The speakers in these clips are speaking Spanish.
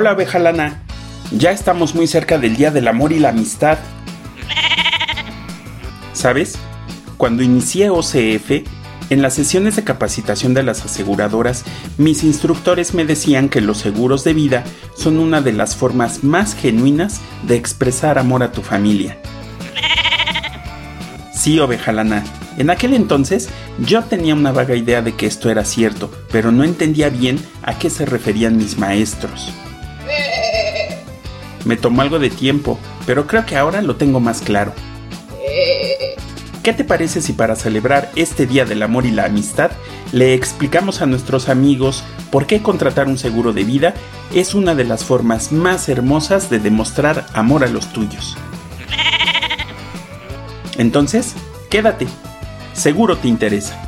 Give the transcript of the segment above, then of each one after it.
Hola abeja lana, ya estamos muy cerca del Día del Amor y la Amistad. ¿Sabes? Cuando inicié OCF, en las sesiones de capacitación de las aseguradoras, mis instructores me decían que los seguros de vida son una de las formas más genuinas de expresar amor a tu familia. Sí, oveja lana, en aquel entonces yo tenía una vaga idea de que esto era cierto, pero no entendía bien a qué se referían mis maestros. Me tomó algo de tiempo, pero creo que ahora lo tengo más claro. ¿Qué te parece si para celebrar este Día del Amor y la Amistad le explicamos a nuestros amigos por qué contratar un seguro de vida es una de las formas más hermosas de demostrar amor a los tuyos? Entonces, quédate, seguro te interesa.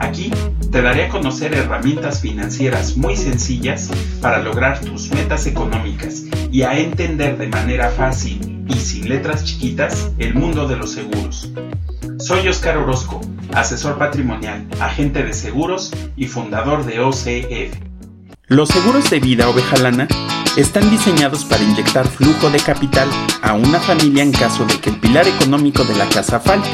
Aquí te daré a conocer herramientas financieras muy sencillas para lograr tus metas económicas y a entender de manera fácil y sin letras chiquitas el mundo de los seguros. Soy Oscar Orozco, asesor patrimonial, agente de seguros y fundador de OCF. Los seguros de vida oveja lana están diseñados para inyectar flujo de capital a una familia en caso de que el pilar económico de la casa falte.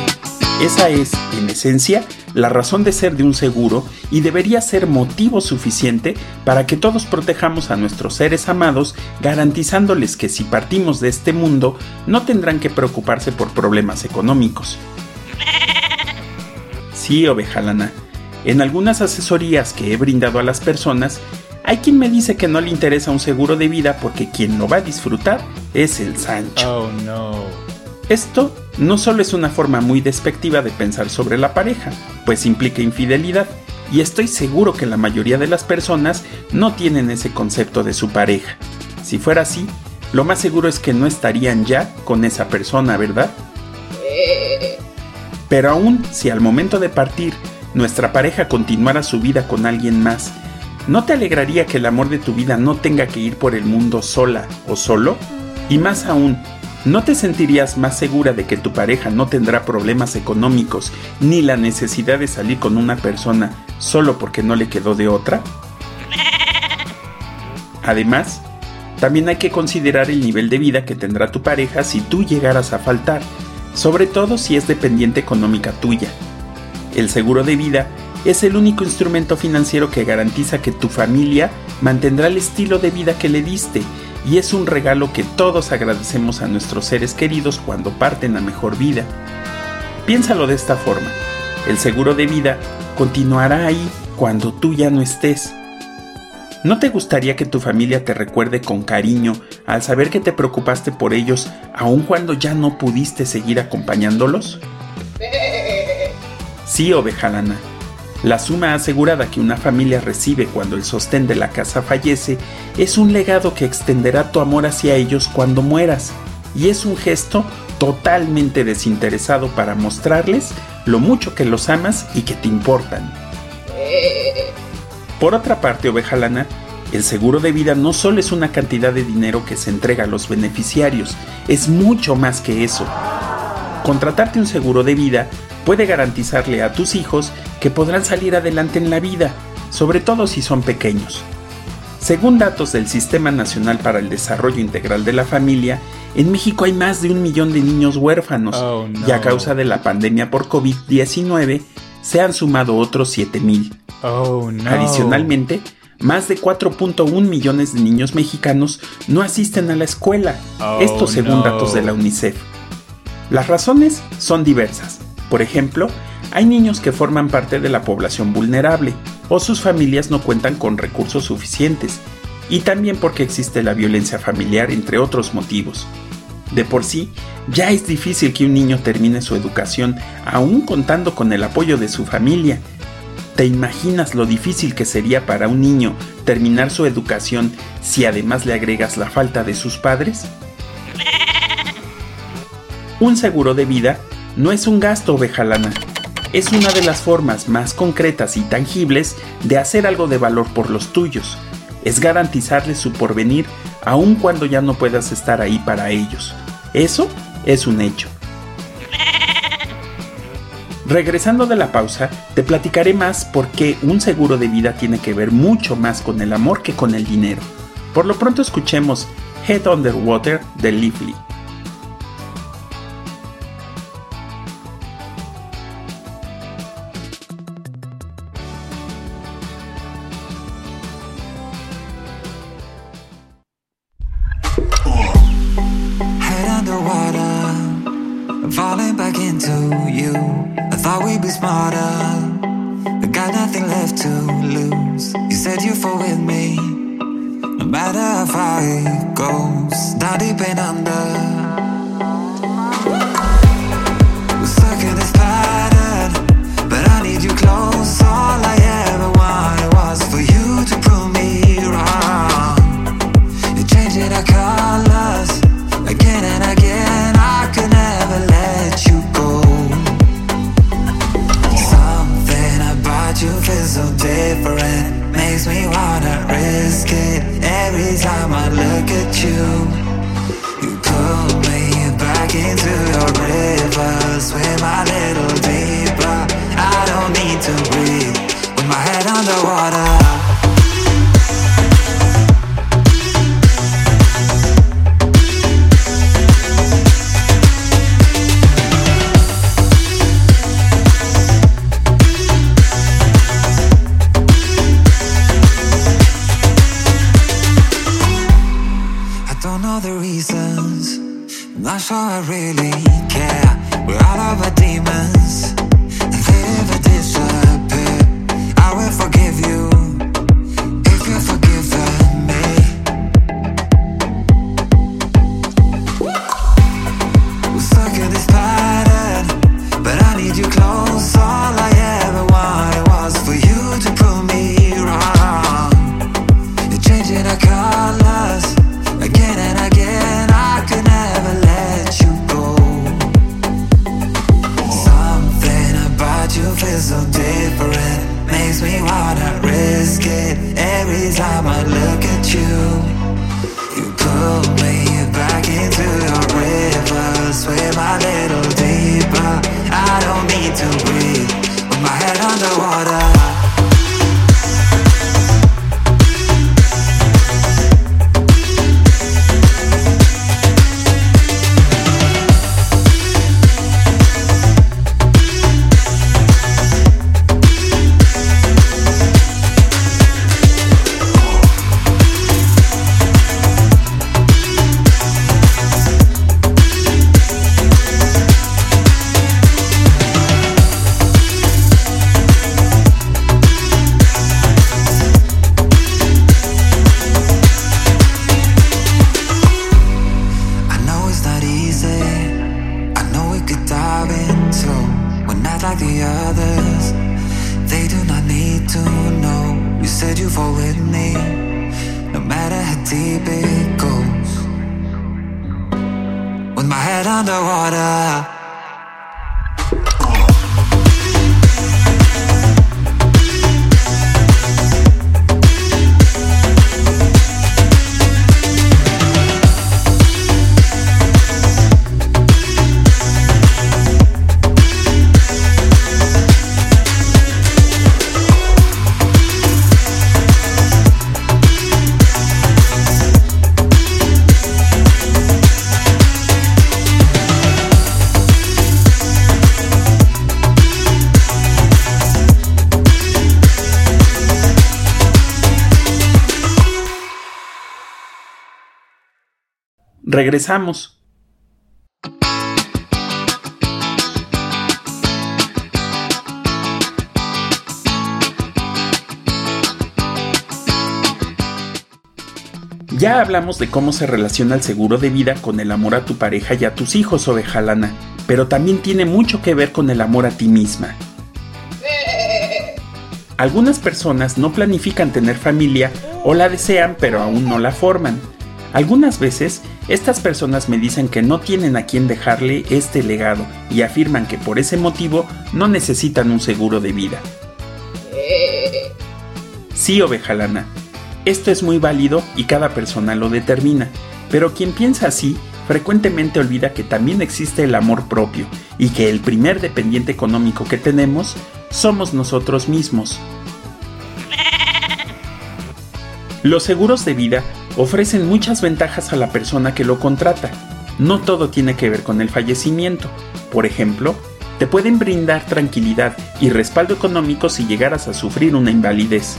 Esa es, en esencia, la razón de ser de un seguro y debería ser motivo suficiente para que todos protejamos a nuestros seres amados, garantizándoles que si partimos de este mundo no tendrán que preocuparse por problemas económicos. Sí, oveja lana, en algunas asesorías que he brindado a las personas, hay quien me dice que no le interesa un seguro de vida porque quien lo va a disfrutar es el Sancho. Oh no. Esto no solo es una forma muy despectiva de pensar sobre la pareja, pues implica infidelidad, y estoy seguro que la mayoría de las personas no tienen ese concepto de su pareja. Si fuera así, lo más seguro es que no estarían ya con esa persona, ¿verdad? Pero aún si al momento de partir nuestra pareja continuara su vida con alguien más, ¿no te alegraría que el amor de tu vida no tenga que ir por el mundo sola o solo? Y más aún, ¿No te sentirías más segura de que tu pareja no tendrá problemas económicos ni la necesidad de salir con una persona solo porque no le quedó de otra? Además, también hay que considerar el nivel de vida que tendrá tu pareja si tú llegaras a faltar, sobre todo si es dependiente económica tuya. El seguro de vida es el único instrumento financiero que garantiza que tu familia mantendrá el estilo de vida que le diste y es un regalo que todos agradecemos a nuestros seres queridos cuando parten a mejor vida. Piénsalo de esta forma, el seguro de vida continuará ahí cuando tú ya no estés. ¿No te gustaría que tu familia te recuerde con cariño al saber que te preocupaste por ellos aun cuando ya no pudiste seguir acompañándolos? Sí, oveja lana. La suma asegurada que una familia recibe cuando el sostén de la casa fallece es un legado que extenderá tu amor hacia ellos cuando mueras, y es un gesto totalmente desinteresado para mostrarles lo mucho que los amas y que te importan. Por otra parte, oveja lana, el seguro de vida no solo es una cantidad de dinero que se entrega a los beneficiarios, es mucho más que eso. Contratarte un seguro de vida puede garantizarle a tus hijos que podrán salir adelante en la vida, sobre todo si son pequeños. Según datos del Sistema Nacional para el Desarrollo Integral de la Familia, en México hay más de un millón de niños huérfanos Oh, no. y a causa de la pandemia por COVID-19 se han sumado otros 7.000. Oh no. Adicionalmente, más de 4.1 millones de niños mexicanos no asisten a la escuela, Oh, esto según no. datos de la UNICEF. Las razones son diversas. Por ejemplo, hay niños que forman parte de la población vulnerable o sus familias no cuentan con recursos suficientes, y también porque existe la violencia familiar, entre otros motivos. De por sí, ya es difícil que un niño termine su educación aún contando con el apoyo de su familia. ¿Te imaginas lo difícil que sería para un niño terminar su educación si además le agregas la falta de sus padres? Un seguro de vida no es un gasto, oveja lana. Es una de las formas más concretas y tangibles de hacer algo de valor por los tuyos. Es garantizarles su porvenir aun cuando ya no puedas estar ahí para ellos. Eso es un hecho. Regresando de la pausa, te platicaré más por qué un seguro de vida tiene que ver mucho más con el amor que con el dinero. Por lo pronto escuchemos Head Underwater de into you. I thought we'd be smarter. I got nothing left to lose. You said you fall with me. No matter how far it goes, not deep and under. skin every time I look at you. You pull me back into your river, swim I. song I really dive in slow. We're not like the others. They do not need to know. You said you fall with me, no matter how deep it goes. With my head underwater. Regresamos. Ya hablamos de cómo se relaciona el seguro de vida con el amor a tu pareja y a tus hijos, oveja lana, pero también tiene mucho que ver con el amor a ti misma. Algunas personas no planifican tener familia o la desean pero aún no la forman. Algunas veces estas personas me dicen que no tienen a quien dejarle este legado y afirman que por ese motivo no necesitan un seguro de vida. Sí, oveja lana, esto es muy válido y cada persona lo determina, pero quien piensa así frecuentemente olvida que también existe el amor propio y que el primer dependiente económico que tenemos somos nosotros mismos. Los seguros de vida ofrecen muchas ventajas a la persona que lo contrata. No todo tiene que ver con el fallecimiento. Por ejemplo, te pueden brindar tranquilidad y respaldo económico si llegaras a sufrir una invalidez.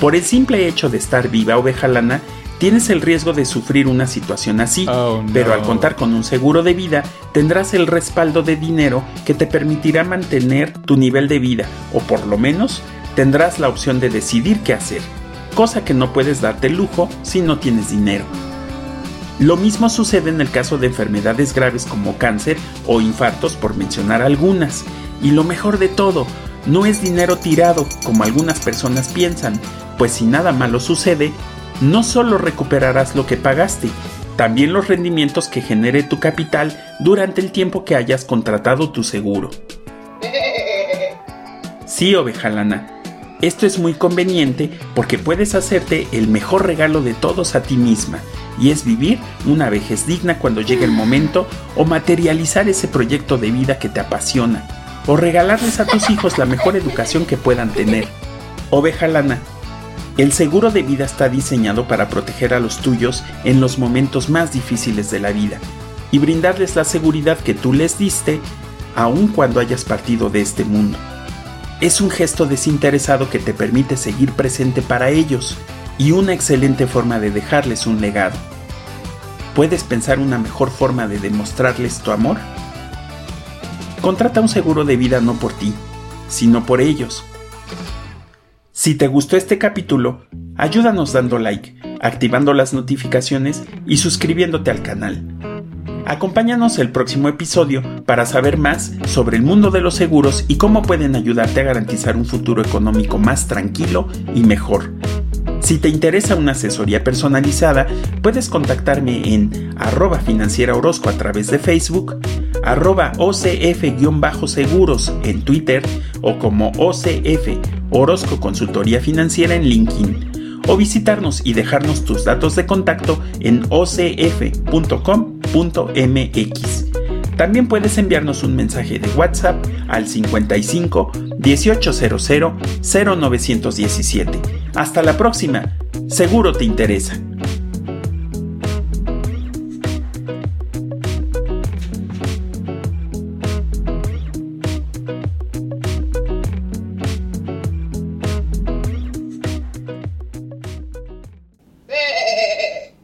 Por el simple hecho de estar viva oveja lana, tienes el riesgo de sufrir una situación así, oh, pero al contar con un seguro de vida tendrás el respaldo de dinero que te permitirá mantener tu nivel de vida, o por lo menos tendrás la opción de decidir qué hacer, cosa que no puedes darte lujo si no tienes dinero. Lo mismo sucede en el caso de enfermedades graves como cáncer o infartos por mencionar algunas, y lo mejor de todo, no es dinero tirado como algunas personas piensan, pues si nada malo sucede, no solo recuperarás lo que pagaste, también los rendimientos que genere tu capital durante el tiempo que hayas contratado tu seguro. Sí, oveja lana, esto es muy conveniente porque puedes hacerte el mejor regalo de todos a ti misma, y es vivir una vejez digna cuando llegue el momento o materializar ese proyecto de vida que te apasiona, o regalarles a tus hijos la mejor educación que puedan tener. Oveja lana, el seguro de vida está diseñado para proteger a los tuyos en los momentos más difíciles de la vida y brindarles la seguridad que tú les diste aun cuando hayas partido de este mundo. Es un gesto desinteresado que te permite seguir presente para ellos y una excelente forma de dejarles un legado. ¿Puedes pensar una mejor forma de demostrarles tu amor? Contrata un seguro de vida no por ti, sino por ellos si te gustó este capítulo, ayúdanos dando like, activando las notificaciones y suscribiéndote al canal. Acompáñanos el próximo episodio para saber más sobre el mundo de los seguros y cómo pueden ayudarte a garantizar un futuro económico más tranquilo y mejor. Si te interesa una asesoría personalizada, puedes contactarme en arroba financiera Orozco a través de Facebook, arroba OCF-seguros en Twitter o como OCF Orozco Consultoría Financiera en LinkedIn o visitarnos y dejarnos tus datos de contacto en ocf.com.mx. También puedes enviarnos un mensaje de WhatsApp al 55 1800 0917. Hasta la próxima, seguro te interesa.